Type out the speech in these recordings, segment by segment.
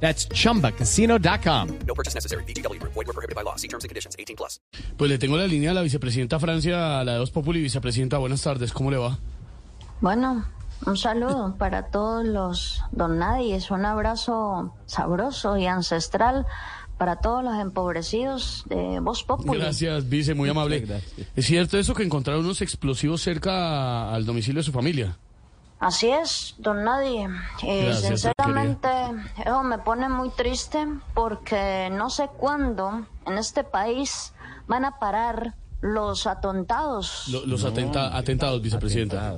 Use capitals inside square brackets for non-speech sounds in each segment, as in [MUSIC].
That's chumbacasino.com. No purchase necessary. BGW. Void were prohibited by law. See terms and conditions. 18 plus. Pues le tengo la línea a la vicepresidenta Francia, a la de Dos Populi. Vicepresidenta, buenas tardes, ¿cómo le va? Bueno, un saludo para todos los don Nadies, un abrazo sabroso y ancestral para todos los empobrecidos de Voz Populi. Gracias, vice, muy amable. ¿Es cierto eso que encontraron unos explosivos cerca al domicilio de su familia? Así es, don Nadie. Eh, Gracias, sinceramente, eso me pone muy triste porque no sé cuándo en este país van a parar los atontados. Lo- los atenta- atentados, vicepresidenta.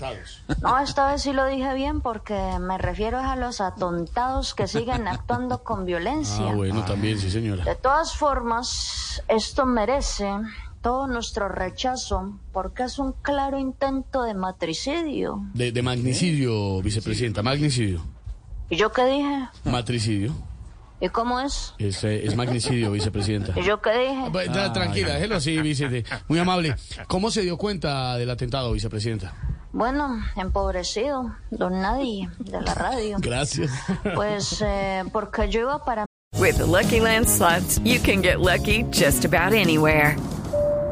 No, esta vez sí lo dije bien porque me refiero a los atontados que siguen actuando con violencia. Ah, bueno, también, sí, señora. De todas formas, esto merece todo nuestro rechazo porque es un claro intento de matricidio. De, de magnicidio, vicepresidenta, magnicidio. ¿Y yo qué dije? Matricidio. ¿Y cómo es? Es, eh, es magnicidio, vicepresidenta. ¿Y yo qué dije? Bueno, tra- Tranquila, déjelo así, vice. Muy amable. ¿Cómo se dio cuenta del atentado, vicepresidenta? Bueno, empobrecido, don Nadie, de la radio. Gracias. Pues eh, porque yo iba para With the Lucky Land slots, you can get lucky just about anywhere.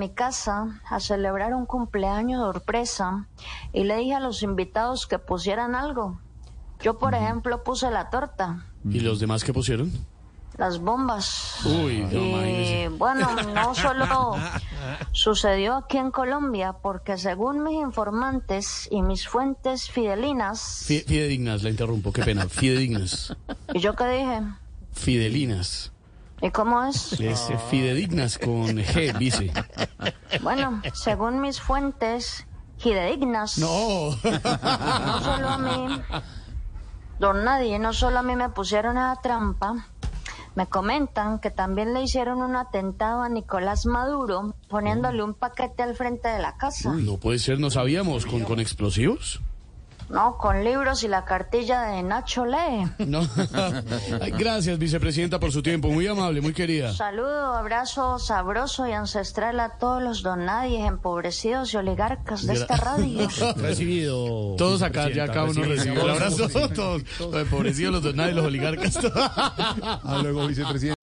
Mi casa a celebrar un cumpleaños sorpresa y le dije a los invitados que pusieran algo. Yo, por ejemplo, puse la torta, ¿Y los demás qué pusieron? las bombas. Uy, no, Y bueno, no [LAUGHS] solo sucedió aquí en Colombia, porque según mis informantes y mis fuentes fidelinas, Fi- Fidedignas, la interrumpo, qué pena. Fidedignas. [LAUGHS] ¿y yo qué dije? Fidelinas. ¿Y cómo es? Es eh, fidedignas con G, vice. Bueno, según mis fuentes fidedignas, No. no solo a mí, don Nadie, no solo a mí me pusieron esa trampa, me comentan que también le hicieron un atentado a Nicolás Maduro poniéndole un paquete al frente de la casa. Uy, no puede ser, no sabíamos. ¿Con, con explosivos? No, con libros y la cartilla de Nacho Lee. No. [LAUGHS] Gracias, vicepresidenta, por su tiempo. Muy amable, muy querida. Saludo, abrazo sabroso y ancestral a todos los don Nadies empobrecidos y oligarcas de esta radio. [LAUGHS] Recibido. Todos acá, ya cada uno recibió el abrazo. Todos. Los empobrecidos, los donados y los oligarcas. [LAUGHS] Ah, luego vicepresidente.